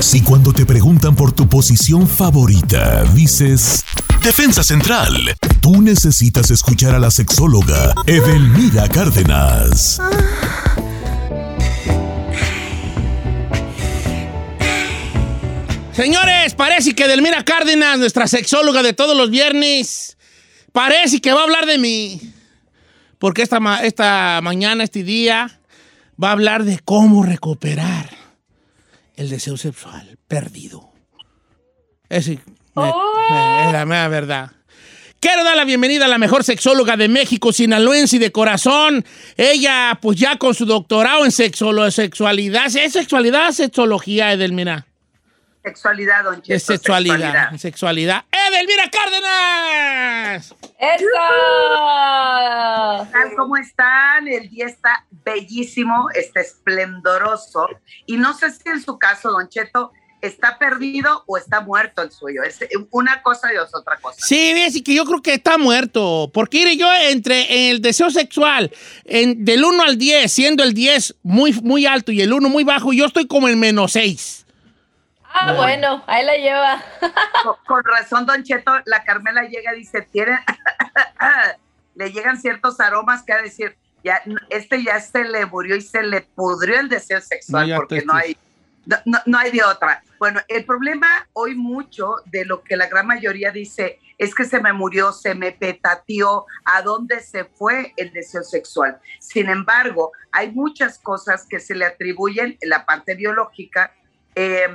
Si cuando te preguntan por tu posición favorita, dices Defensa Central, tú necesitas escuchar a la sexóloga Edelmira Cárdenas. Señores, parece que Edelmira Cárdenas, nuestra sexóloga de todos los viernes, parece que va a hablar de mí. Porque esta, esta mañana, este día, va a hablar de cómo recuperar el deseo sexual perdido. Me- es la mera verdad. Quiero dar la bienvenida a la mejor sexóloga de México, sinaloense y de corazón. Ella, pues ya con su doctorado en sexualidad. ¿Es sexualidad sexología, Edelmira? Sexualidad, don Cheto. Es sexualidad. Sexualidad. ¡Edelmira Cárdenas! ¡Eso! ¿Cómo están? El día está bellísimo, está esplendoroso. Y no sé si en su caso, Don Cheto, está perdido o está muerto el suyo. Es una cosa y es otra cosa. Sí, es que yo creo que está muerto. Porque mire, yo entre el deseo sexual, en, del 1 al 10, siendo el 10 muy, muy alto y el 1 muy bajo, yo estoy como en menos 6. Ah, bueno, ahí la lleva. Con, con razón, Don Cheto, la Carmela llega y dice, tiene, le llegan ciertos aromas que a decir, ya, este ya se le murió y se le pudrió el deseo sexual No, porque no hay, no, no- no hay de otra. Bueno, el problema hoy mucho de lo que la gran mayoría dice es que se me murió, se me petateó, a dónde se fue el deseo sexual. Sin embargo, hay muchas cosas que se le atribuyen en la parte biológica. eh,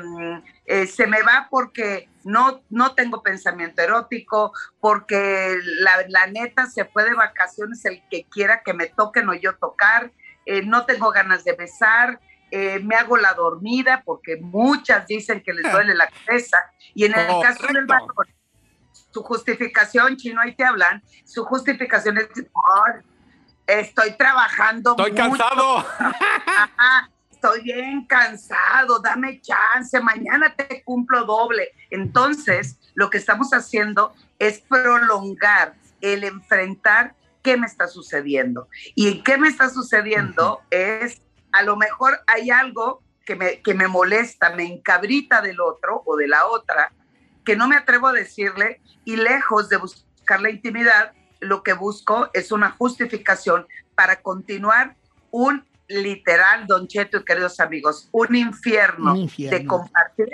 eh, se me va porque no, no tengo pensamiento erótico, porque la, la neta se fue de vacaciones el que quiera que me toquen o yo tocar, eh, no tengo ganas de besar, eh, me hago la dormida porque muchas dicen que les duele la cabeza y en el caso del varón, su justificación, chino, ahí te hablan, su justificación es, "Ay, estoy trabajando Estoy mucho, cansado. Ajá, estoy bien cansado, dame chance, mañana te cumplo doble. Entonces, lo que estamos haciendo es prolongar el enfrentar qué me está sucediendo. Y qué me está sucediendo es, a lo mejor hay algo que me, que me molesta, me encabrita del otro o de la otra, que no me atrevo a decirle y lejos de buscar la intimidad, lo que busco es una justificación para continuar un literal, Don Cheto y queridos amigos, un infierno, Un infierno. de compartir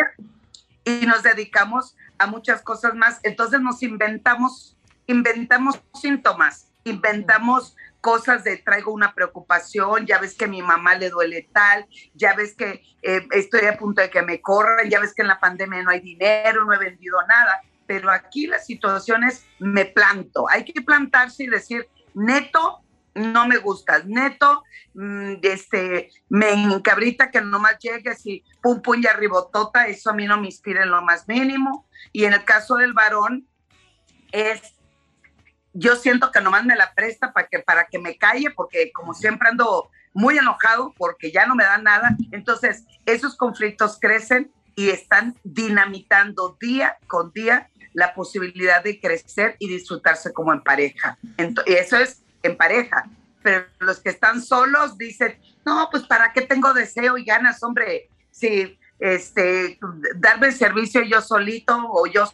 y nos dedicamos a muchas cosas más. Entonces nos inventamos, inventamos síntomas, inventamos cosas de traigo una preocupación, ya ves que a mi mamá le duele tal, ya ves que eh, estoy a punto de que me corran, ya ves que en la pandemia no hay dinero, no he vendido nada, pero aquí la situación es me planto, hay que plantarse y decir, neto, no me gustas, neto, mm, este, me encabrita que nomás llegues y pum pum y arribotota, eso a mí no me inspira en lo más mínimo, y en el caso del varón es yo siento que nomás me la presta para que, para que me calle, porque como siempre ando muy enojado porque ya no me da nada. Entonces, esos conflictos crecen y están dinamitando día con día la posibilidad de crecer y disfrutarse como en pareja. Ento- y eso es en pareja. Pero los que están solos dicen, no, pues ¿para qué tengo deseo y ganas, hombre? Si este, darme el servicio yo solito o yo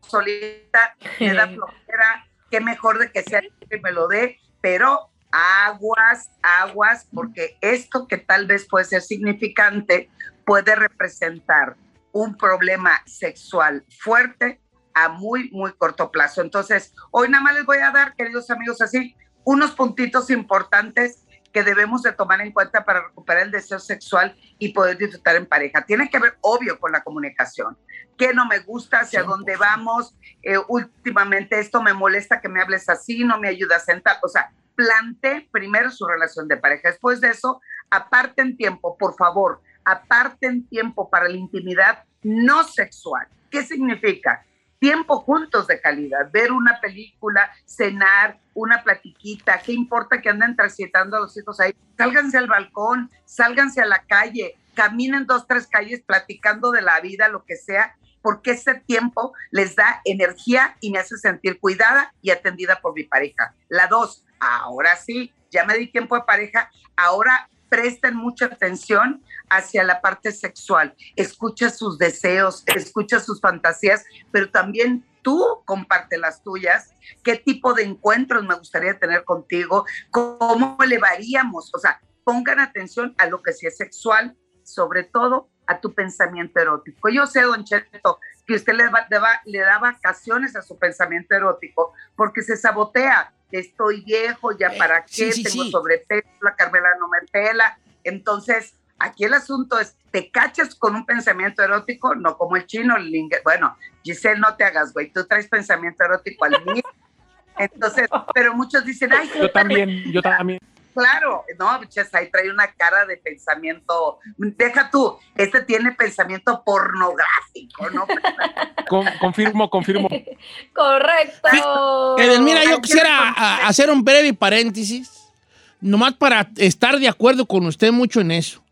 solita, me da flojera, qué mejor de que sea que me lo dé, pero aguas, aguas, porque esto que tal vez puede ser significante puede representar un problema sexual fuerte a muy, muy corto plazo. Entonces, hoy nada más les voy a dar, queridos amigos, así, unos puntitos importantes que debemos de tomar en cuenta para recuperar el deseo sexual y poder disfrutar en pareja. Tiene que ver, obvio, con la comunicación. ¿Qué no me gusta? ¿Hacia dónde vamos? Eh, últimamente esto me molesta que me hables así, no me ayudas a sentar. O sea, plante primero su relación de pareja. Después de eso, aparten tiempo, por favor, aparten tiempo para la intimidad no sexual. ¿Qué significa? Tiempo juntos de calidad, ver una película, cenar, una platiquita, ¿qué importa que anden transitando a los hijos ahí? Sálganse al balcón, sálganse a la calle, caminen dos, tres calles platicando de la vida, lo que sea, porque ese tiempo les da energía y me hace sentir cuidada y atendida por mi pareja. La dos, ahora sí, ya me di tiempo de pareja, ahora presten mucha atención hacia la parte sexual. Escucha sus deseos, escucha sus fantasías, pero también tú comparte las tuyas. ¿Qué tipo de encuentros me gustaría tener contigo? ¿Cómo elevaríamos? O sea, pongan atención a lo que sí es sexual, sobre todo a tu pensamiento erótico. Yo sé, don Cheto, que usted le, le da vacaciones a su pensamiento erótico porque se sabotea estoy viejo, ya eh, para qué, tengo sobrepeso, la Carmela no me pela. Entonces, aquí el asunto es, ¿te cachas con un pensamiento erótico? No como el chino, el bueno, Giselle, no te hagas, güey, tú traes pensamiento erótico al mío. Entonces, pero muchos dicen, ay, yo también, yo también claro, no, biches, ahí trae una cara de pensamiento, deja tú, este tiene pensamiento pornográfico, ¿no? Confirmo, confirmo. Correcto. Edelmira, yo quisiera hacer un breve paréntesis, nomás para estar de acuerdo con usted mucho en eso.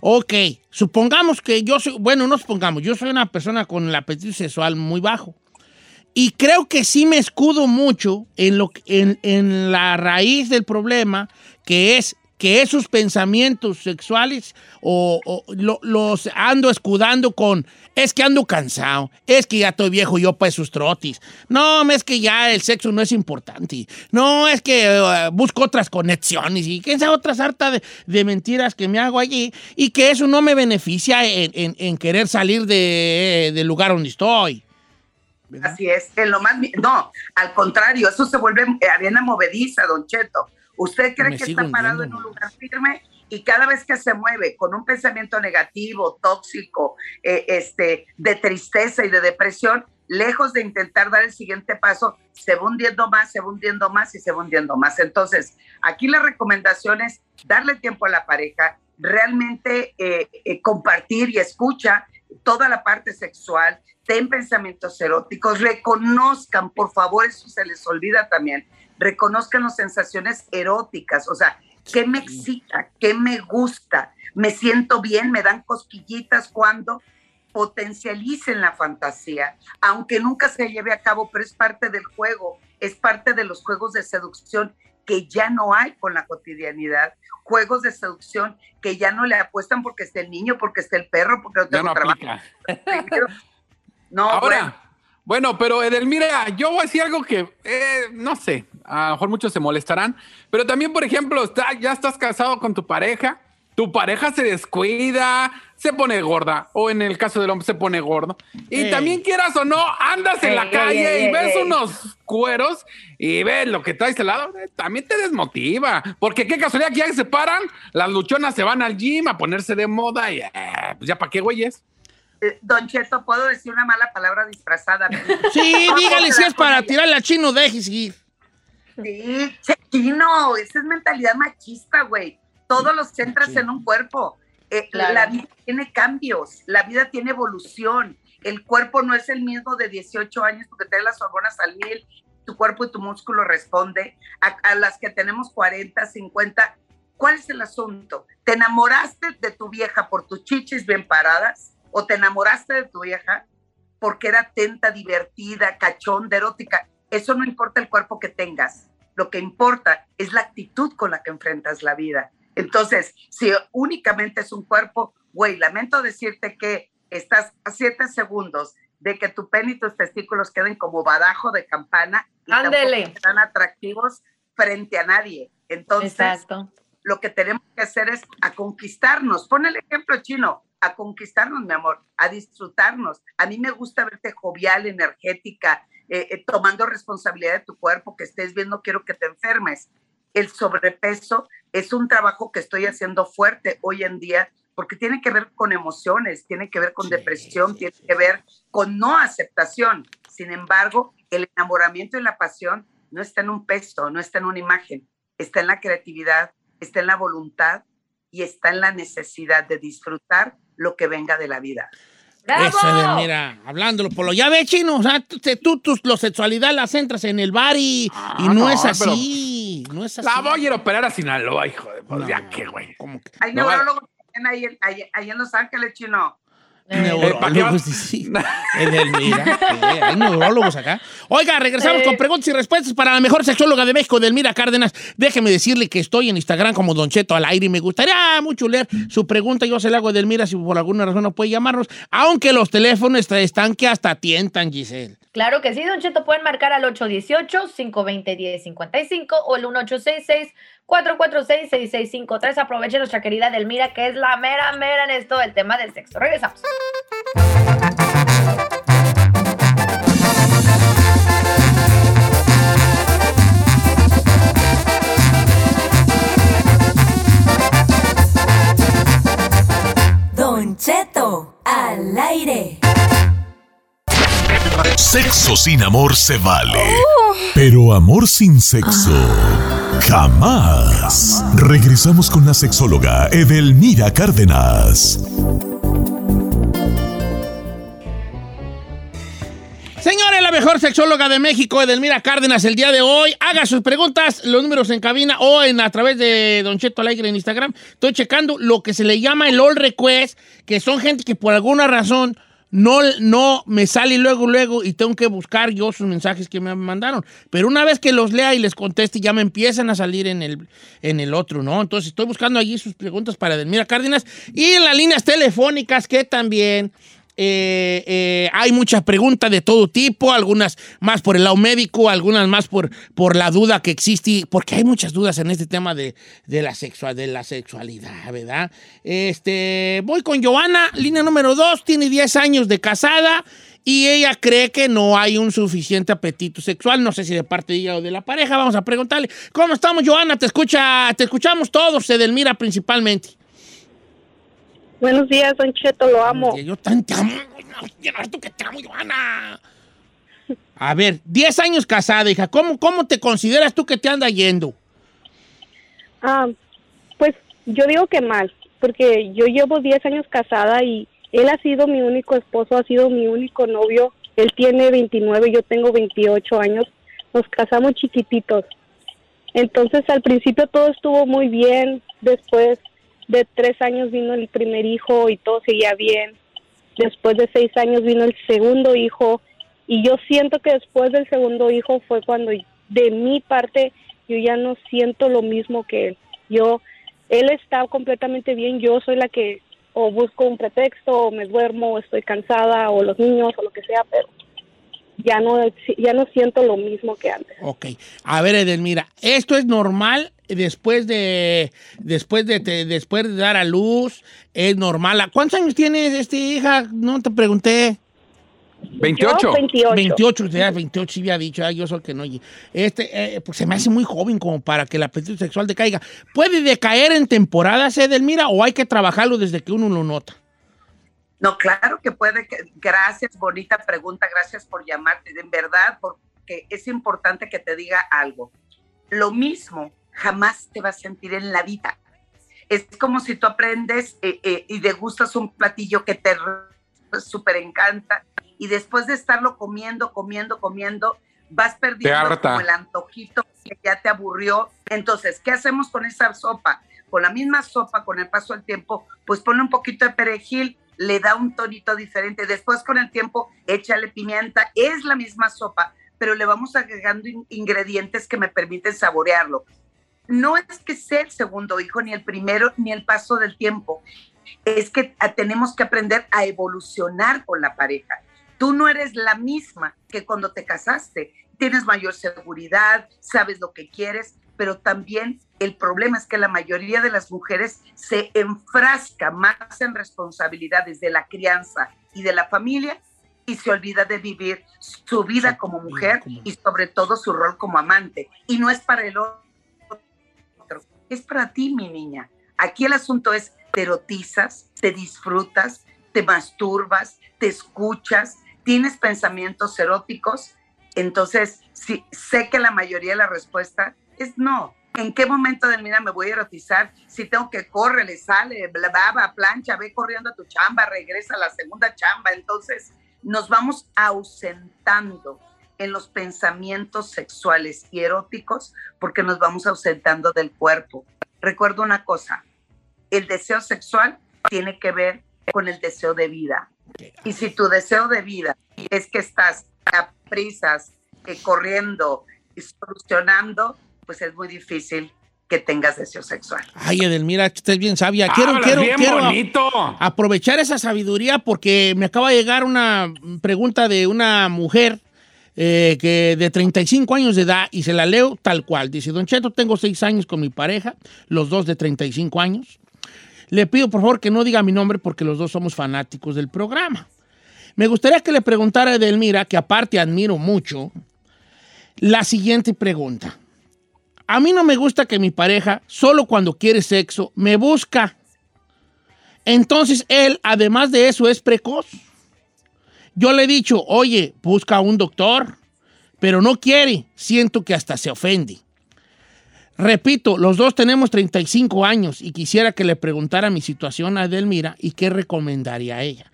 Ok, supongamos que yo soy, bueno, no supongamos, yo soy una persona con el apetito sexual muy bajo. Y creo que sí me escudo mucho en, lo, en, en la raíz del problema, que es que esos pensamientos sexuales o, los ando escudando con es que ando cansado, es que ya estoy viejo yo para esos trotis, no, es que ya el sexo no es importante, no, es que eh, busco otras conexiones y que esa otra sarta de, mentiras que me hago allí y que eso no me beneficia en, querer salir de, del lugar donde estoy. Así es, en lo más, no, al contrario, eso se vuelve arena movediza, don Cheto. Usted cree que está parado en un lugar firme y cada vez que se mueve con un pensamiento negativo, tóxico, eh, este, de tristeza y de depresión, lejos de intentar dar el siguiente paso, se va hundiendo más, se va hundiendo más y se va hundiendo más. Entonces, aquí la recomendación es darle tiempo a la pareja, realmente eh, eh, compartir y escucha toda la parte sexual, ten pensamientos eróticos, reconozcan, por favor, eso se les olvida también, reconozcan las sensaciones eróticas, o sea, ¿qué me excita? ¿Qué me gusta? ¿Me siento bien? ¿Me dan cosquillitas cuando? Potencialicen la fantasía, aunque nunca se lleve a cabo, pero es parte del juego, es parte de los juegos de seducción que ya no hay con la cotidianidad, juegos de seducción que ya no le apuestan porque esté el niño, porque esté el perro, porque no tengo trabajo. No, Ahora, bueno, pero Edelmira, yo voy a decir algo que, eh, no sé, a lo mejor muchos se molestarán, pero también, por ejemplo, está, ya estás casado con tu pareja, tu pareja se descuida, se pone gorda, o en el caso del hombre se pone gordo, y también quieras o no, andas en la calle y ves unos cueros y ves lo que traes al lado, eh, también te desmotiva, porque qué casualidad que ya se paran, las luchonas se van al gym a ponerse de moda y eh, pues ya para qué güeyes. Eh, don Cheto, ¿puedo decir una mala palabra disfrazada? Sí, dígale si es para tirarle a chino, deje Sí, chino, esa es mentalidad machista, güey. Todos los centras en un cuerpo. Eh, la vida tiene cambios, la vida tiene evolución. El cuerpo no es el mismo de 18 años porque tiene las hormonas al mil, tu cuerpo y tu músculo responde. a las que tenemos 40, 50, ¿cuál es el asunto? ¿Te enamoraste de tu vieja por tus chichis bien paradas? O te enamoraste de tu vieja porque era atenta, divertida, cachonda, erótica. Eso no importa el cuerpo que tengas. Lo que importa es la actitud con la que enfrentas la vida. Entonces, si únicamente es un cuerpo, güey, lamento decirte que estás a siete segundos de que tu pene y tus testículos queden como badajo de campana y Ándele. están atractivos frente a nadie. Entonces, lo que tenemos que hacer es a conquistarnos. Pon el ejemplo chino a conquistarnos, mi amor, a disfrutarnos. A mí me gusta verte jovial, energética, eh, eh, tomando responsabilidad de tu cuerpo, que estés bien, no quiero que te enfermes. El sobrepeso es un trabajo que estoy haciendo fuerte hoy en día porque tiene que ver con emociones, tiene que ver con depresión, tiene que ver con no aceptación. Sin embargo, el enamoramiento y la pasión no está en un peso, no está en una imagen, está en la creatividad, está en la voluntad y está en la necesidad de disfrutar lo que venga de la vida. Eso mira, hablándolo por lo ya ve chino, o sea, tú, tú, la sexualidad la centras en el bar y, ah, no, es así, no es así. La voy a ir a operar a Sinaloa, hijo de pues ya qué güey. Hay neurólogos ahí, ahí, en Los Ángeles, chino. Neurólogos, sí, sí. Edelmira. sí, hay neurólogos acá. Oiga, regresamos Eh. con preguntas y respuestas para la mejor sexóloga de México, Edelmira Cárdenas. Déjeme decirle que estoy en Instagram como Don Cheto al aire y me gustaría mucho leer su pregunta. Yo se la hago a Edelmira si por alguna razón no puede llamarnos, aunque los teléfonos est- están que hasta tientan, Giselle. Claro que sí, Don Cheto, pueden marcar al 818-520-1055 o el 1866-446-6653. Aprovechen nuestra querida Delmira, que es la mera, mera en esto del tema del sexo. Regresamos. Sin amor se vale. Pero amor sin sexo. Jamás. Regresamos con la sexóloga Edelmira Cárdenas. Señores, la mejor sexóloga de México, Edelmira Cárdenas, el día de hoy. Haga sus preguntas, los números en cabina o en, a través de Don Cheto Alegre en Instagram. Estoy checando lo que se le llama el all request, que son gente que por alguna razón no, no me sale luego, luego y tengo que buscar yo sus mensajes que me mandaron. Pero una vez que los lea y les conteste, ya me empiezan a salir en el, en el otro, ¿no? Entonces estoy buscando allí sus preguntas para Edelmira Cárdenas y en las líneas telefónicas que también eh, eh, hay muchas preguntas de todo tipo, algunas más por el lado médico, algunas más por, por la duda que existe, porque hay muchas dudas en este tema de, de la, sexual, de la sexualidad, ¿verdad? Este, voy con Joana, línea número dos, tiene 10 años de casada y ella cree que no hay un suficiente apetito sexual, no sé si de parte de ella o de la pareja, vamos a preguntarle, ¿cómo estamos Joana? Te escucha, te escuchamos todos, Edelmira principalmente. Buenos días, Don Cheto, lo amo. Yo tan te amo. No, no, tú que te amo, Joana. A ver, 10 años casada, hija. ¿Cómo, ¿Cómo te consideras tú que te anda yendo? Ah, pues yo digo que mal, porque yo llevo 10 años casada y él ha sido mi único esposo, ha sido mi único novio. Él tiene 29, yo tengo 28 años. Nos casamos chiquititos. Entonces al principio todo estuvo muy bien. Después de tres años vino el primer hijo y todo seguía bien. Después de seis años vino el segundo hijo y yo siento que después del segundo hijo fue cuando de mi parte yo ya no siento lo mismo que él. Yo, él está completamente bien, yo soy la que o busco un pretexto o me duermo o estoy cansada o los niños o lo que sea, pero ya no, ya no siento lo mismo que antes. Ok. A ver, Edelmira, ¿esto es normal después de después de te- después de dar a luz? ¿Es normal? ¿Cuántos años tienes, este, hija? No te pregunté. 28. Yo 28. 28, ya 28 sí había dicho, ay, yo soy el que no. oye. Este, eh, pues se me hace muy joven como para que el apetito sexual decaiga. ¿Puede decaer en temporadas, Edelmira, o hay que trabajarlo desde que uno lo nota? No, claro que puede. que- gracias, bonita pregunta. Gracias por llamarte. En verdad, porque es importante que te diga algo. Lo mismo jamás te vas a sentir en la vida. Es como si tú aprendes eh, eh, y degustas un platillo que te súper encanta y después de estarlo comiendo, comiendo, comiendo, vas perdiendo como el antojito que ya te aburrió. Entonces, ¿qué hacemos con esa sopa? Con la misma sopa, con el paso del tiempo, pues ponle un poquito de perejil, le da un tonito diferente. Después con el tiempo, échale pimienta. Es la misma sopa, pero le vamos agregando in- ingredientes que me permiten saborearlo. No es que sea el segundo hijo, ni el primero, ni el paso del tiempo. Es que ah, tenemos que aprender a evolucionar con la pareja. Tú no eres la misma que cuando te casaste. Tienes mayor seguridad, sabes lo que quieres, pero también el problema es que la mayoría de las mujeres se enfrasca más en responsabilidades de la crianza y de la familia y se olvida de vivir su vida como mujer y sobre todo su rol como amante. Y no es para el otro, es para ti, mi niña. Aquí el asunto es, te erotizas, te disfrutas, te masturbas, te escuchas, tienes pensamientos eróticos. Entonces, sé que la mayoría de la respuesta es no. ¿En qué momento del mira me voy a erotizar? Si tengo que correr, le sale, bla, plancha, ve corriendo a tu chamba, regresa a la segunda chamba. Entonces, nos vamos ausentando en los pensamientos sexuales y eróticos porque nos vamos ausentando del cuerpo. Recuerdo una cosa, el deseo sexual tiene que ver con el deseo de vida. Y si tu deseo de vida es que estás a prisas, eh, corriendo y solucionando, pues es muy difícil que tengas deseo sexual. Ay, Edelmira, usted es bien sabia. Quiero, Hablas quiero, bien quiero bonito. aprovechar esa sabiduría porque me acaba de llegar una pregunta de una mujer eh, que de 35 años de edad y se la leo tal cual. Dice, Don Cheto, tengo seis años con mi pareja, los dos de 35 años. Le pido por favor que no diga mi nombre porque los dos somos fanáticos del programa. Me gustaría que le preguntara a Edelmira, que aparte admiro mucho, la siguiente pregunta. A mí no me gusta que mi pareja, solo cuando quiere sexo, me busca. Entonces él, además de eso, es precoz. Yo le he dicho, oye, busca un doctor, pero no quiere. Siento que hasta se ofende. Repito, los dos tenemos 35 años y quisiera que le preguntara mi situación a Edelmira y qué recomendaría a ella.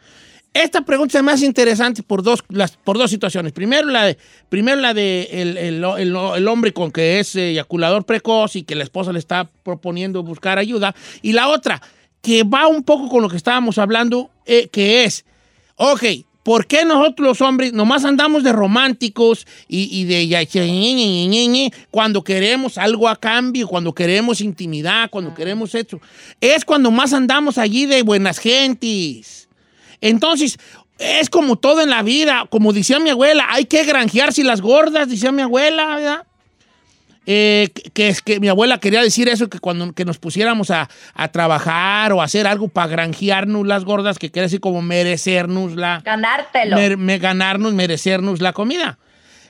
Esta pregunta es más interesante por dos, las, por dos situaciones. Primero la de, primero la de el, el- el- hombre con que es eyaculador precoz y que la esposa le está proponiendo buscar ayuda. Y la otra, que va un poco con lo que estábamos hablando, eh, que es, ok, ¿por qué nosotros los hombres nomás andamos de románticos y, y de cuando queremos algo a cambio, cuando queremos intimidad, cuando queremos sexo? Es cuando más andamos allí de buenas gentes. Entonces, es como todo en la vida, como decía mi abuela, hay que granjearse las gordas, decía mi abuela, ¿verdad? Eh, que- es que mi abuela quería decir eso, que cuando que nos pusiéramos a, a trabajar o a hacer algo para granjearnos las gordas, que quiere decir como merecernos la, Ganártelo. mer- me- ganarnos, merecernos la comida.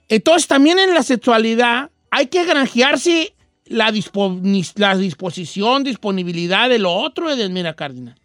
Entonces, también en la sexualidad hay que granjearse la, dispo- la disposición, disponibilidad de lo otro, Edelmira Cárdenas.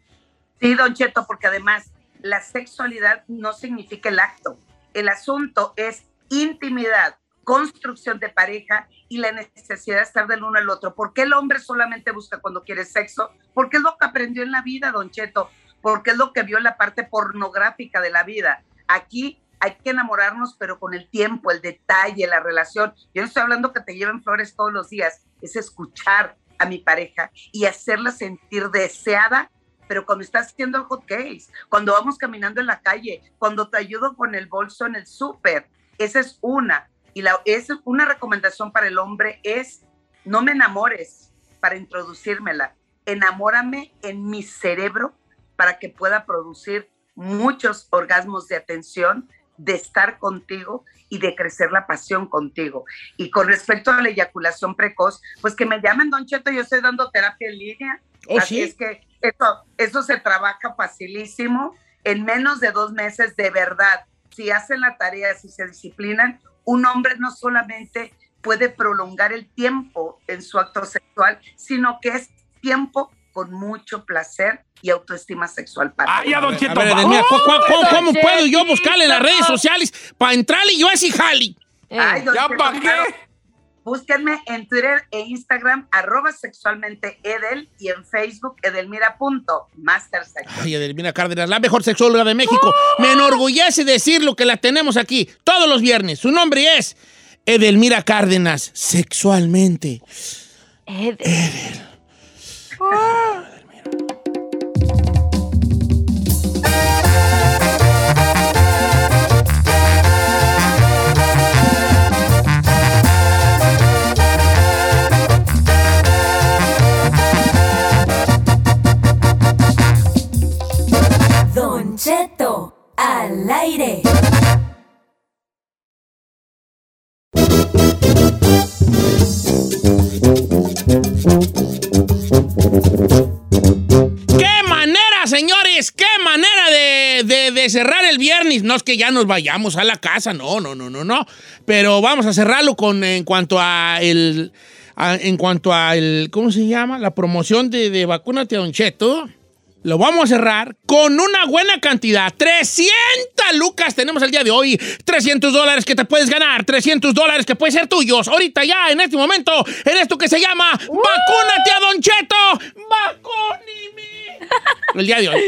Sí, don Cheto, porque además la sexualidad no significa el acto. El asunto es intimidad, construcción de pareja y la necesidad de estar del uno al otro. ¿Por qué el hombre solamente busca cuando quiere sexo? Porque es lo que aprendió en la vida, don Cheto, porque es lo que vio en la parte pornográfica de la vida. Aquí hay que enamorarnos, pero con el tiempo, el detalle, la relación. Yo no estoy hablando que te lleven flores todos los días, es escuchar a mi pareja y hacerla sentir deseada pero cuando estás haciendo el hot case, cuando vamos caminando en la calle, cuando te ayudo con el bolso en el súper, esa es una. Y la, es una recomendación para el hombre es, no me enamores para introducírmela, enamórame en mi cerebro para que pueda producir muchos orgasmos de atención, de estar contigo y de crecer la pasión contigo. Y con respecto a la eyaculación precoz, pues que me llamen, Don Cheto, yo estoy dando terapia en línea. Oh, Así sí. es que eso, eso se trabaja facilísimo. En menos de dos meses, de verdad, si hacen la tarea, si se disciplinan, un hombre no solamente puede prolongar el tiempo en su acto sexual, sino que es tiempo con mucho placer y autoestima sexual para Ay, ya, él. don A Cheto. ver, va- Edelmira, ¿cu- cu- cu- Don ¿cómo puedo yo buscarle en las redes sociales para entrarle y yo así jali? Eh, Ay, don ¿Ya Cheto, pa' qué? claro. Búsquenme en Twitter e Instagram, arroba sexualmente Edel, y en Facebook, edelmira.mastersex. Ay, Edelmira Cárdenas, la mejor sexóloga de México. Me enorgullece decirlo que la tenemos aquí todos los viernes. Su nombre es Edelmira Cárdenas, sexualmente. Ed- Don cerrar el viernes! No es que ya nos vayamos a la casa, no, no, no, no, no. Pero vamos a cerrarlo con en cuanto a el. a- en cuanto a el. ¿Cómo se llama? La promoción de, de Vacúnate Don Cheto. Lo vamos a cerrar con una buena cantidad. 300 lucas tenemos el día de hoy. 300 dólares que te puedes ganar. 300 dólares que pueden ser tuyos. Ahorita ya, en este momento, en esto que se llama Vacúnate a Don Cheto. Vacúnime. El día de hoy.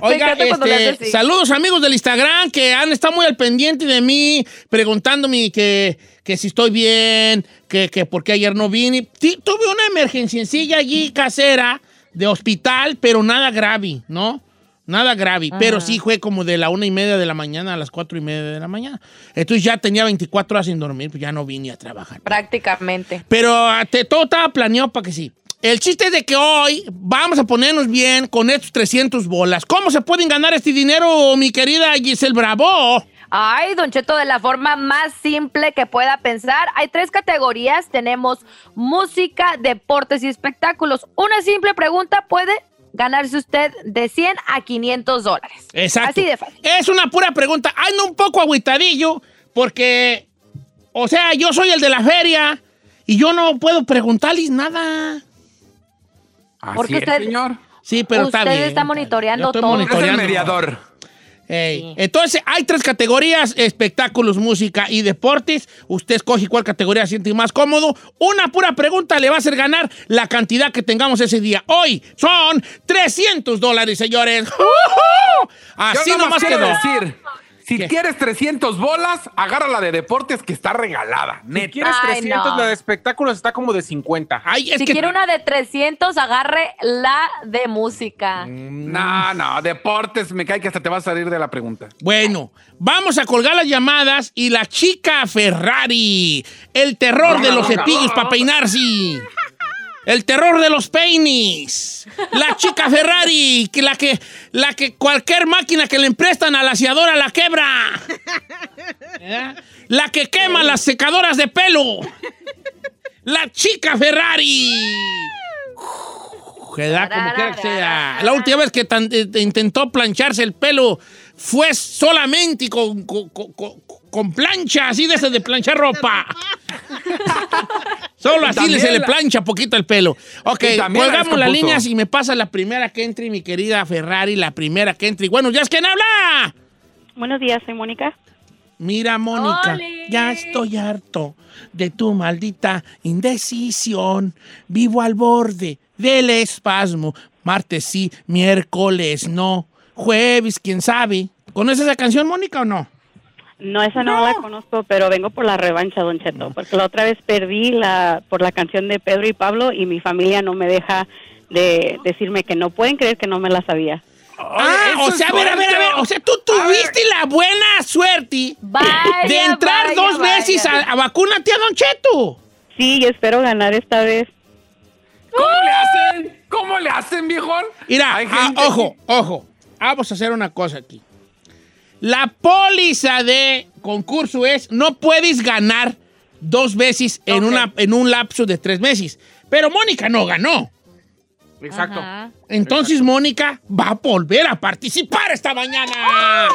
Oiga, este, saludos amigos del Instagram que han estado muy al pendiente de mí, preguntándome que, que si estoy bien, que, que por qué ayer no vine. Sí, tuve una emergencia allí casera de hospital, pero nada grave, ¿no? Nada grave, pero sí fue como de la una y media de la mañana a las cuatro y media de la mañana. Entonces ya tenía 24 horas sin dormir, pues ya no vine a trabajar. Prácticamente. Pero ah, te- todo estaba planeado para que sí. El chiste es de que hoy vamos a ponernos bien con estos 300 bolas. ¿Cómo se pueden ganar este dinero, mi querida Giselle Bravo? Ay, Don Cheto, de la forma más simple que pueda pensar, hay tres categorías. Tenemos música, deportes y espectáculos. Una simple pregunta puede ganarse usted de 100 a 500 dólares. Exacto. Así de fácil. Es una pura pregunta. Ando un poco agüitadillo porque, o sea, yo soy el de la feria y yo no puedo preguntarles nada. Así Porque es, usted- señor. Sí, pero está Usted bien. está monitoreando todo. Es el monitoreando. mediador. Entonces, hay tres categorías, espectáculos, música y deportes. Usted escoge cuál categoría se siente más cómodo. Una pura pregunta le va a hacer ganar la cantidad que tengamos ese día. Hoy son 300 dólares, señores. Así Yo nomás quiero quedó. decir, si ¿Qué? quieres 300 bolas, agarra la de deportes que está regalada. Si Neta. quieres Ay, 300, no. la de espectáculos está como de 50. Ay, es Si que- quiere una de 300, agarre la de música. No, no, deportes, me cae que hasta te vas a salir de la pregunta. Bueno, vamos a colgar las llamadas y la chica Ferrari. El terror de los cepillos para peinarse. El terror de los peines. La chica Ferrari, que la que, la que cualquier máquina que le prestan a la aseadora la quebra. ¿Eh? La que quema las secadoras de pelo. La chica Ferrari. Como quiera que sea. La última vez que tan- eh, intentó plancharse el pelo fue solamente con, con, con- con- plancha, así de ese de planchar ropa. Solo así también se le la- plancha poquito el pelo. Ok, colgamos las líneas y me pasa la primera que entre, mi querida Ferrari, la primera que entre. Bueno, ¿ya es quién habla? Buenos días, soy Mónica. Mira, Mónica, ¡Ole! ya estoy harto de tu maldita indecisión. Vivo al borde del espasmo. Martes sí, miércoles no. Jueves, quién sabe. ¿Conoces esa canción, Mónica, o no? No, esa no, la conozco, pero vengo por la revancha, Don Cheto, porque la otra vez perdí la por la canción de Pedro y Pablo y mi familia no me deja de decirme que no pueden creer que no me la sabía. ah, o sea, a ver, a ver, a ver. O sea, tú tuviste la buena suerte Vaya, de entrar vaya, dos vaya. veces a, a vacúnate a Don Cheto. Sí, y espero ganar esta vez. ¿Cómo le hacen? ¿Cómo le hacen, viejón? Mira, ah, ojo, ojo. Vamos a hacer una cosa aquí. La póliza de concurso es no puedes ganar dos veces en, una, en un lapso de tres meses. Pero Mónica no ganó. Exacto. Ajá. Entonces Mónica va a volver a participar esta mañana. ¡Eh!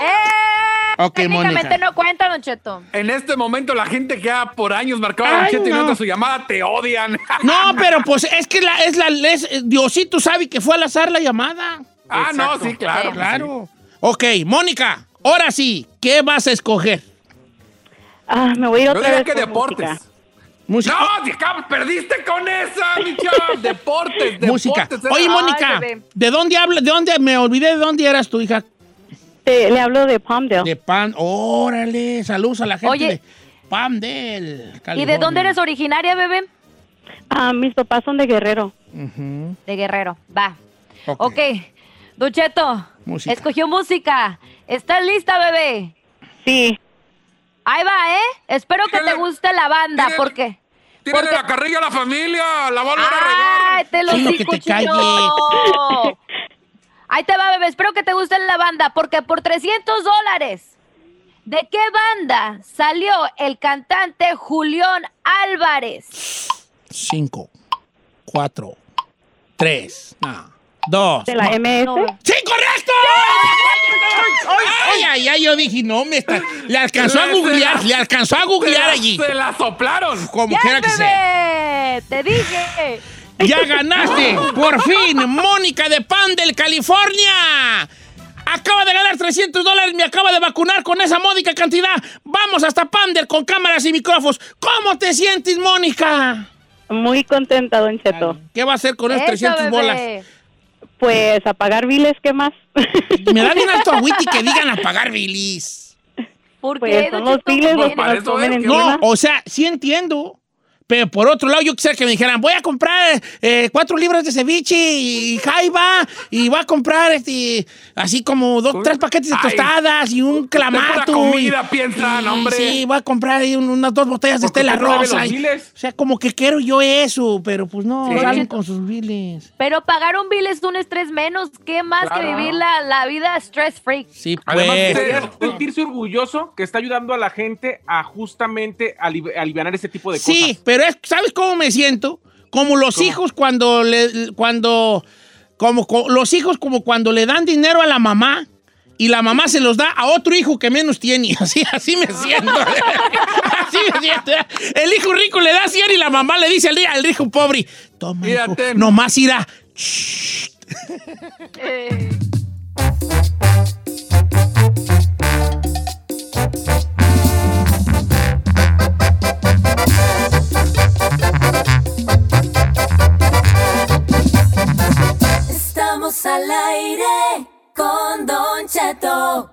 Ok, Mónica. no cuenta, Don Cheto. En este momento, la gente que ha por años marcado a Don Cheto y no. su llamada, te odian. No, pero pues es que la, es la, es- Diosito sabe que fue al azar la llamada. ah, no, sí, claro. Sí. Claro. Ok, Mónica, ahora sí, ¿qué vas a escoger? Ah, me voy a ir Yo otra diría vez que por deportes. música. Música. No, perdiste con esa, mi chavo. Deportes, música. deportes. Oye, Mónica. ¿de dónde hablas? ¿De dónde? Me olvidé de dónde eras tu hija. Te- le hablo de Palmdale. De Pan. Órale, saludos a la gente Oye. de Palmdale, ¿Y de dónde eres originaria, bebé? Ah, mis papás son de Guerrero. De Guerrero. Va. ok. Ok. Don Cheto, Música. escogió música. ¿Estás lista, bebé? Sí, Ahí va, ¿eh? Espero que te guste la banda, tírale- porque... Tírale porque- la carrilla a la familia, la va a volver a ¡Ay, te lo Sí, digo, que te. Ahí te va, bebé. Espero que te guste la banda, porque por 300 dólares, ¿de qué banda salió el cantante Julián Álvarez? Cinco, cuatro, tres, no, dos. de la no. MS. No. ¡Sí, correcto! Ay, ay, ay, yo dije, no, me está... Le alcanzó a googlear, la- le alcanzó a googlear allí. Se la soplaron. Como ¡Ya, quiera que sea. ¡Te dije! ¡Ya ganaste! ¡Por fin! ¡Mónica de Pandel, California! Acaba de ganar 300 dólares, me acaba de vacunar con esa módica cantidad. Vamos hasta Pandel con cámaras y micrófonos. ¿Cómo te sientes, Mónica? Muy contenta, Don Cheto. ¿Qué va a hacer con esas Eso, 300 bebé. bolas? Pues apagar viles, ¿qué más? Me da bien alto agüite que digan apagar bilis. ¿Por Pues qué, son los biles Pues los que para nos eso comen. No, o sea, sí entiendo, Pero por otro lado, yo quisiera que me dijeran, voy a comprar eh, cuatro libras de ceviche y jaiba y voy a comprar este, así como dos, tres paquetes de Ay. tostadas y un clamato. pura y- comida piensan, y- hombre. Sí, voy a comprar un- unas dos botellas de Porque Estela Rosa. o sea, como que quiero yo eso, pero pues no, Sí. salen con sus biles. Pero pagar un bill es un estrés menos. ¿Qué más que vivir la, la vida stress free? Sí, pues. Además, sentirse orgulloso que está ayudando a la gente a justamente aliv- aliviar ese tipo de Sí, cosas. pero es, ¿sabes cómo me siento? Como los ¿Cómo? hijos cuando le, cuando, como co- los hijos como cuando le dan dinero a la mamá y la mamá se los da a otro hijo que menos tiene. Así, así me siento. así me siento. El hijo rico le da 100 y la mamá le dice al, hi- al hijo pobre, toma, hijo, nomás irá. al aire con Don Cheto.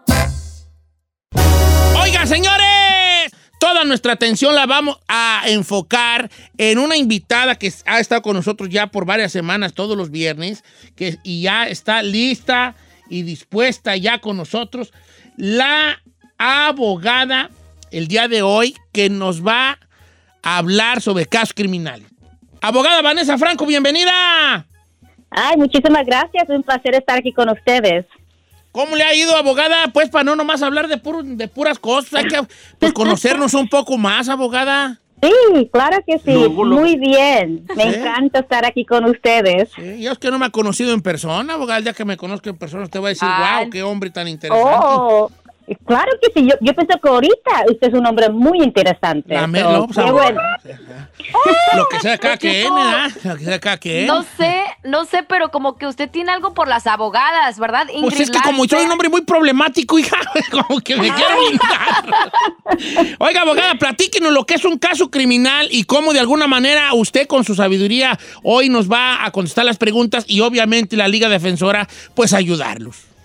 Oigan, señores, toda nuestra atención la vamos a enfocar en una invitada que ha estado con nosotros ya por varias semanas, todos los viernes, que, y ya está lista y dispuesta ya con nosotros, la abogada el día de hoy que nos va a hablar sobre casos criminales. Abogada Vanessa Franco, bienvenida. Ay, muchísimas gracias. Un placer estar aquí con ustedes. ¿Cómo le ha ido, abogada? Pues para no nomás hablar de, puro- de puras cosas, hay que pues, conocernos un poco más, abogada. Sí, claro que sí. Muy bien. Me ¿Sí? encanta estar aquí con ustedes. Sí, yo es que no me ha conocido en persona, abogada. El día que me conozca en persona, usted va a decir, Ay. wow, qué hombre tan interesante. Oh, claro que sí. Yo, yo pienso que ahorita usted es un hombre muy interesante. So, pues, bueno. Lo que sea cada quien, ¿verdad? Lo que sea cada quien. No sé, no sé, pero como que usted tiene algo por las abogadas, ¿verdad? Pues Ingrid es que como soy un hombre muy problemático, hija, como que me quiero. Oiga, abogada, platíquenos lo que es un caso criminal y cómo de alguna manera usted con su sabiduría hoy nos va a contestar las preguntas y obviamente la Liga Defensora, pues ayudarlos.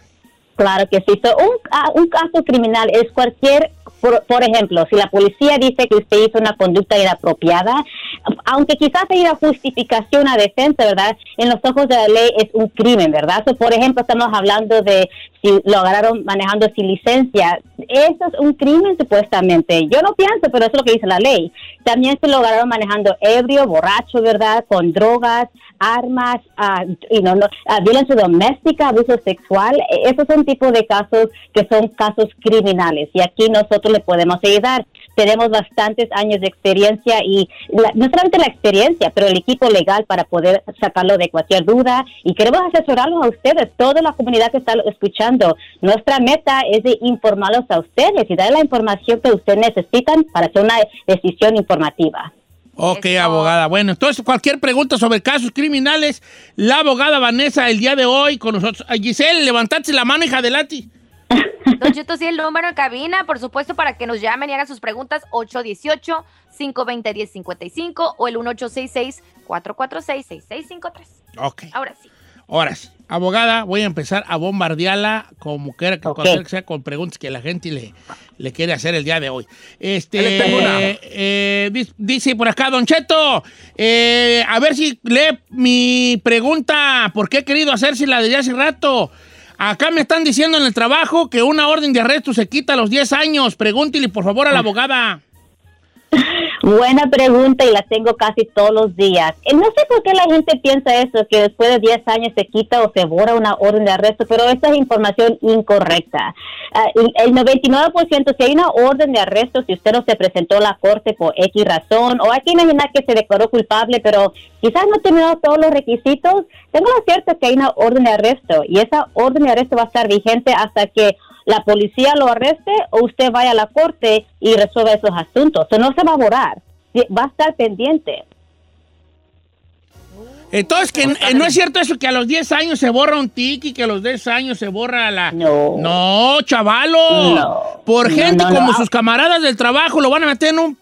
Claro que sí. So, un, ah, un caso criminal es cualquier, por, por ejemplo, si la policía dice que usted hizo una conducta inapropiada, aunque quizás haya justificación a defensa, ¿verdad? En los ojos de la ley es un crimen, ¿verdad? So, por ejemplo, estamos hablando de si lo agarraron manejando sin licencia. Eso es un crimen supuestamente. Yo no pienso, pero eso es lo que dice la ley. También se lo agarraron manejando ebrio, borracho, ¿verdad? Con drogas, armas, ah, violencia doméstica, abuso sexual. Eh, Esos son tipos de casos que son casos criminales y aquí nosotros le podemos ayudar. Tenemos bastantes años de experiencia y la- no solamente la experiencia, pero el equipo legal para poder sacarlo de cualquier duda y queremos asesorarlos a ustedes, toda la comunidad que está escuchando. Nuestra meta es de informarlos a ustedes y darle la información que ustedes necesitan para hacer una decisión informativa. Ok, Eso. abogada. Bueno, entonces cualquier pregunta sobre casos criminales, la abogada Vanessa el día de hoy con nosotros. Giselle, levantate la mano, hija, adelante. Don Cheto, sí, el número en cabina, por supuesto, para que nos llamen y hagan sus preguntas, 818-520-1055 o el 1866-446-6653. Ok. Ahora sí. Ahora sí, abogada, voy a empezar a bombardearla como quiera que sea con preguntas que la gente le, le quiere hacer el día de hoy. Este, eh, dis- dice por acá, Don Cheto, eh, a ver si lee mi pregunta, porque he querido hacérsela desde hace rato. Acá me están diciendo en el trabajo que una orden de arresto se quita a los 10 años. Pregúntele, por favor, a la abogada. Buena pregunta y la tengo casi todos los días. Eh, No sé por qué la gente piensa eso, que después de 10 años se quita o se borra una orden de arresto, pero esa es información incorrecta. El- el 99%, si hay una orden de arresto, si usted no se presentó a la corte por X razón, o hay que imaginar que se declaró culpable, pero quizás no terminó todos los requisitos, tengo la cierta que hay una orden de arresto y esa orden de arresto va a estar vigente hasta que la policía lo arreste o usted vaya a la corte y resuelva esos asuntos. O no se va a borrar, va a estar pendiente. Entonces, que eh, no es cierto eso que a los 10 años se borra un tic y que a los 10 años se borra la... No. No, chavalo. No. Por gente no, no. como sus camaradas del trabajo lo van a meter en un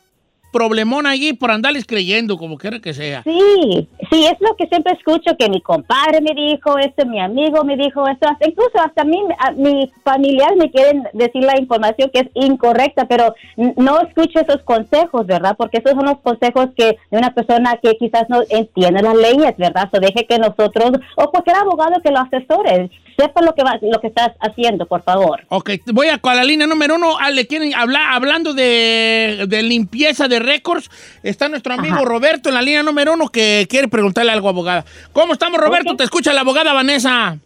problemón allí por andarles creyendo, como quiera que sea. Sí, sí, es lo que siempre escucho, que mi compadre me dijo esto, mi amigo me dijo esto, hasta, incluso hasta mí, a, mis familiares me quieren decir la información que es incorrecta, pero no escucho esos consejos, ¿verdad? Porque esos son los consejos que de una persona que quizás no entiende las leyes, ¿verdad? O deje que nosotros, o cualquier abogado que lo asesore, sepa lo que, va, lo que estás haciendo, por favor. Ok, voy a con la línea número uno. Ah, le quieren hablar, hablando de, de limpieza de récords, está nuestro amigo Ajá. Roberto en la línea número uno que quiere preguntarle algo, abogada. ¿Cómo estamos, Roberto? Te escucha la abogada Vanessa.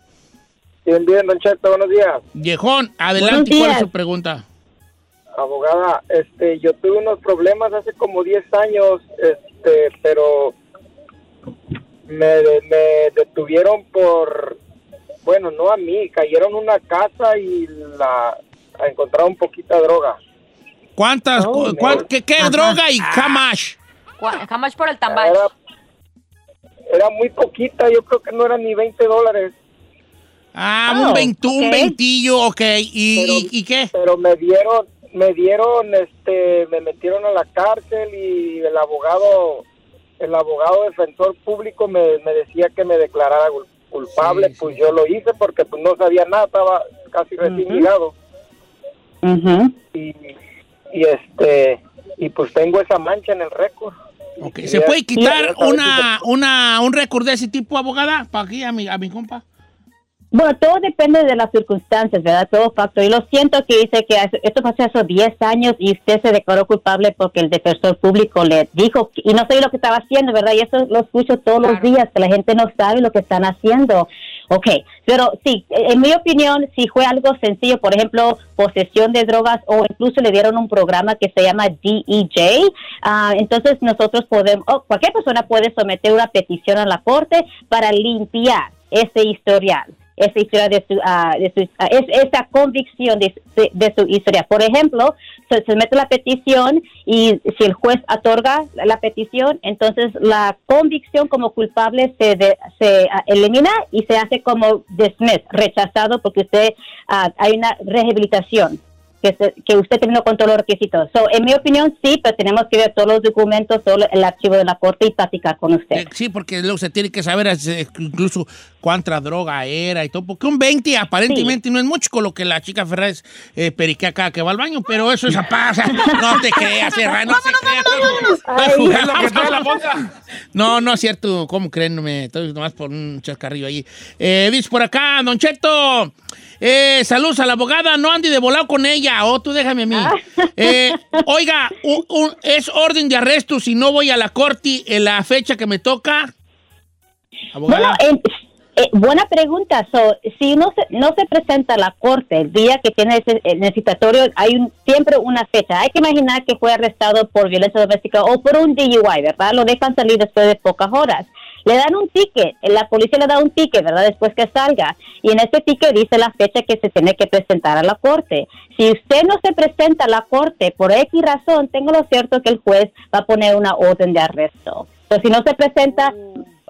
Bien, bien, Don Cheto, buenos días. Viejón, adelante, ¿cuál es su pregunta? Abogada, este, yo tuve unos problemas hace como 10 años, este, pero me, me detuvieron por, bueno, no a mí, cayeron una casa y la encontraron poquita droga. ¿Cuántas? Oh, cu- ¿Qué, droga y jamás? Gua- Jamás por el tambal. Era, era muy poquita, yo creo que no eran ni 20 dólares, Ah, Oh, un, veintu- un ok. veintillo, ok. ¿Y, Pero- y- y qué? pero me dieron, me dieron, este, me metieron a la cárcel y el abogado, el abogado defensor público me, me decía que me declarara culpable, Sí, pues yo lo hice porque pues no sabía nada, estaba casi recién llegado y, y este, y pues tengo esa mancha en el récord. ¿Se puede quitar una, una, un récord de ese tipo, abogada? Para aquí, a mi, a mi compa. Bueno, todo depende de las circunstancias, ¿verdad? Todo factor. Y lo siento que dice que esto pasó hace 10 años y usted se declaró culpable porque el defensor público le dijo, y no sé lo que estaba haciendo, ¿verdad? Y eso lo escucho todos los días, que la gente no sabe lo que están haciendo. Ok, pero sí, en mi opinión, si fue algo sencillo, por ejemplo, posesión de drogas o incluso le dieron un programa que se llama DEJ, ah, entonces nosotros podemos, o cualquier persona puede someter una petición a la corte para limpiar ese historial esa historia de su, es, esa convicción de, su historia. Por ejemplo, se, se mete la petición y si el juez otorga la, petición, entonces la convicción como culpable se, de- se ah, elimina y se hace como dismissed, rechazado porque usted hay una rehabilitación. Que, se- que usted terminó con todos los requisitos. So, en mi opinión, sí, pero tenemos que ver todos los documentos, todo el archivo de la corte y platicar con usted. Eh, Sí, porque luego se tiene que saber eh, incluso cuánta droga era y todo. Porque un 20 aparentemente no es mucho con lo que la chica Ferraz eh, periquea cada que va al baño, pero eso es pasa. No te creas, Ferraz, no. No, no es cierto. ¿Cómo creen? Me estoy nomás por un chascarrillo ahí. Eh, dice por acá, Don Cheto. Eh, saludos a la abogada. No ande de volado con ella. O tú déjame a mí. Eh, oiga, un- un- es orden de arresto si no voy a la corte en la fecha que me toca. Bueno, Abogada. eh, buena pregunta. So, si no se, no se presenta a la corte el día que tiene ese, el necesitatorio, hay un- siempre una fecha. Hay que imaginar que fue arrestado por violencia doméstica o por un DUI, ¿verdad? Lo dejan salir después de pocas horas. Le dan un ticket, la policía le da un ticket, ¿verdad? Después que salga. Y en ese ticket dice la fecha que se tiene que presentar a la corte. Si usted no se presenta a la corte por X razón, tengo lo cierto que el juez va a poner una orden de arresto. Entonces, si no se presenta,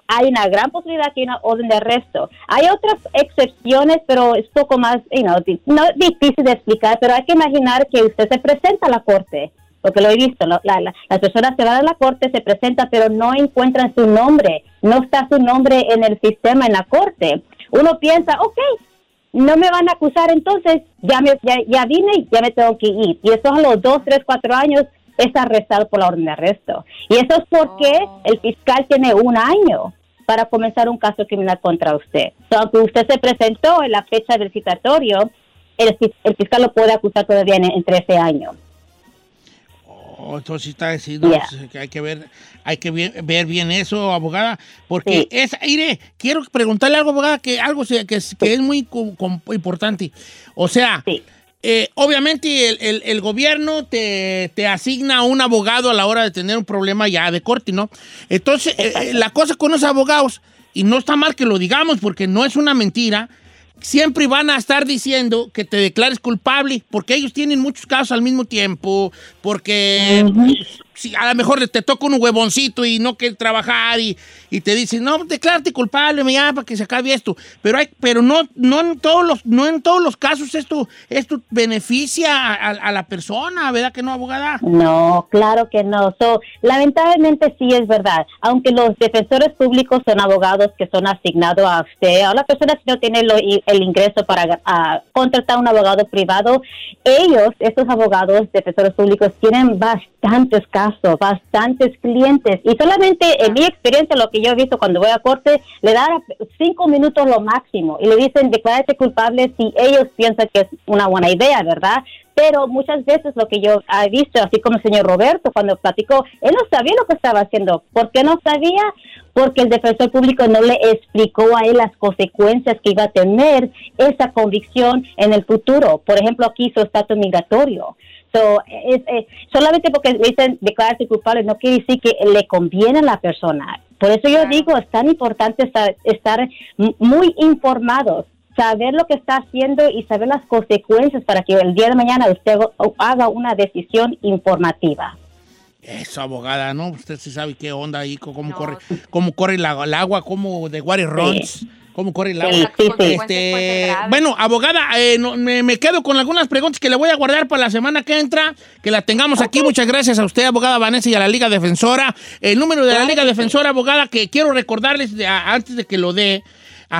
hay una gran posibilidad que hay una orden de arresto. Hay otras excepciones, pero es poco más, you know, no difícil de explicar, pero hay que imaginar que usted se presenta a la corte, porque lo he visto, la- la- las personas se van a la corte, se presentan, pero no encuentran su nombre, no está su nombre en el sistema, en la corte. Uno piensa, ok, no me van a acusar, entonces ya, me, ya, ya vine y ya me tengo que ir. Y eso a los dos, tres, cuatro años es arrestado por la orden de arresto. Y eso es porque el fiscal tiene un año para comenzar un caso criminal contra usted. So, aunque usted se presentó en la fecha del citatorio, el, el fiscal lo puede acusar todavía en, en 13 años. Oh, entonces sí está diciendo Yeah. que hay que ver, hay que ver, ver bien eso, abogada, porque Sí. es, Iré, quiero preguntarle algo, abogada, que algo que, es, muy com- importante. O sea, Sí. eh, obviamente el, el- el gobierno te, te asigna un abogado a la hora de tener un problema ya de corte, ¿no? Entonces, eh, la cosa con los abogados, y no está mal que lo digamos porque no es una mentira, siempre van a estar diciendo que te declares culpable, porque ellos tienen muchos casos al mismo tiempo, porque si a lo mejor te toca un huevoncito y no quiere trabajar y, y te dicen, no, declárate culpable, ya, para que se acabe esto. Pero pero no, no en todos los, no en todos los casos esto, esto beneficia a, a la persona, ¿verdad que no, abogada? No, claro que no. So, lamentablemente sí es verdad. Aunque los defensores públicos son abogados que son asignados a usted, a la persona que no tiene el ingreso para ah, contratar un abogado privado, ellos, estos abogados defensores públicos, tienen bastantes casos, bastantes clientes. Y solamente en mi experiencia, lo que yo he visto cuando voy a corte, le dan cinco minutos lo máximo y le dicen declárate culpable si ellos piensan que es una buena idea, ¿verdad? Pero muchas veces lo que yo he visto, así como el señor Roberto cuando platicó, él no sabía lo que estaba haciendo. ¿Por qué no sabía? Porque el defensor público no le explicó a él las consecuencias que iba a tener esa convicción en el futuro. Por ejemplo, aquí su estatus migratorio. So, es, es- solamente porque le dicen declararse culpable no quiere decir que le conviene a la persona. Por eso yo digo, es tan importante estar, muy informados, saber lo que está haciendo y saber las consecuencias para que el día de mañana usted haga- una decisión informativa. Eso, abogada, ¿no? Usted sí sabe qué onda ahí, cómo corre, cómo corre la- el agua, cómo de water runs, cómo corre el agua. Sí, sí, sí. Este, bueno, abogada, eh, no, me, me quedo con algunas preguntas que le voy a guardar para la semana que entra, que la tengamos aquí. Muchas gracias a usted, abogada Vanessa, y a la Liga Defensora. El número de la Liga Defensora, abogada, que quiero recordarles de- a- antes de que lo dé,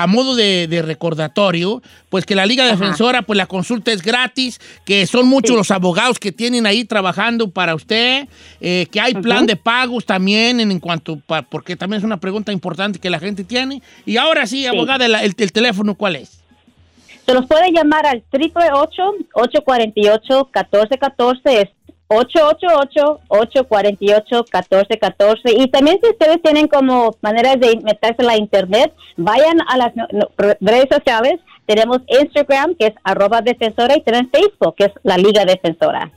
a modo de, de recordatorio, pues que la Liga Defensora, pues la consulta es gratis, que son muchos los abogados que tienen ahí trabajando para usted, eh, que hay plan de pagos también en, en cuanto, pa- porque también es una pregunta importante que la gente tiene. Y ahora sí, abogada, el, el- el teléfono, ¿cuál es? Se los puede llamar al 888-848-1414. Es 888-848-1414. Y también si ustedes tienen como maneras de meterse a la internet, vayan a las redes sociales. Tenemos Instagram, que es arroba defensora, y tenemos Facebook, que es la Liga Defensora.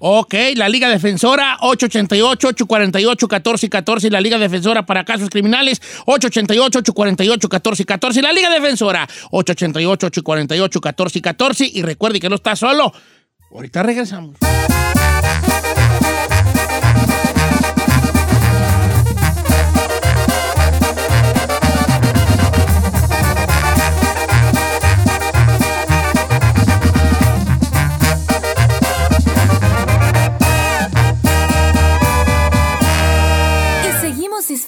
Ok, la Liga Defensora 888-848-1414 y la Liga Defensora para casos criminales 888-848-1414 y la Liga Defensora 888-848-1414 y recuerde que no está solo. Ahorita regresamos.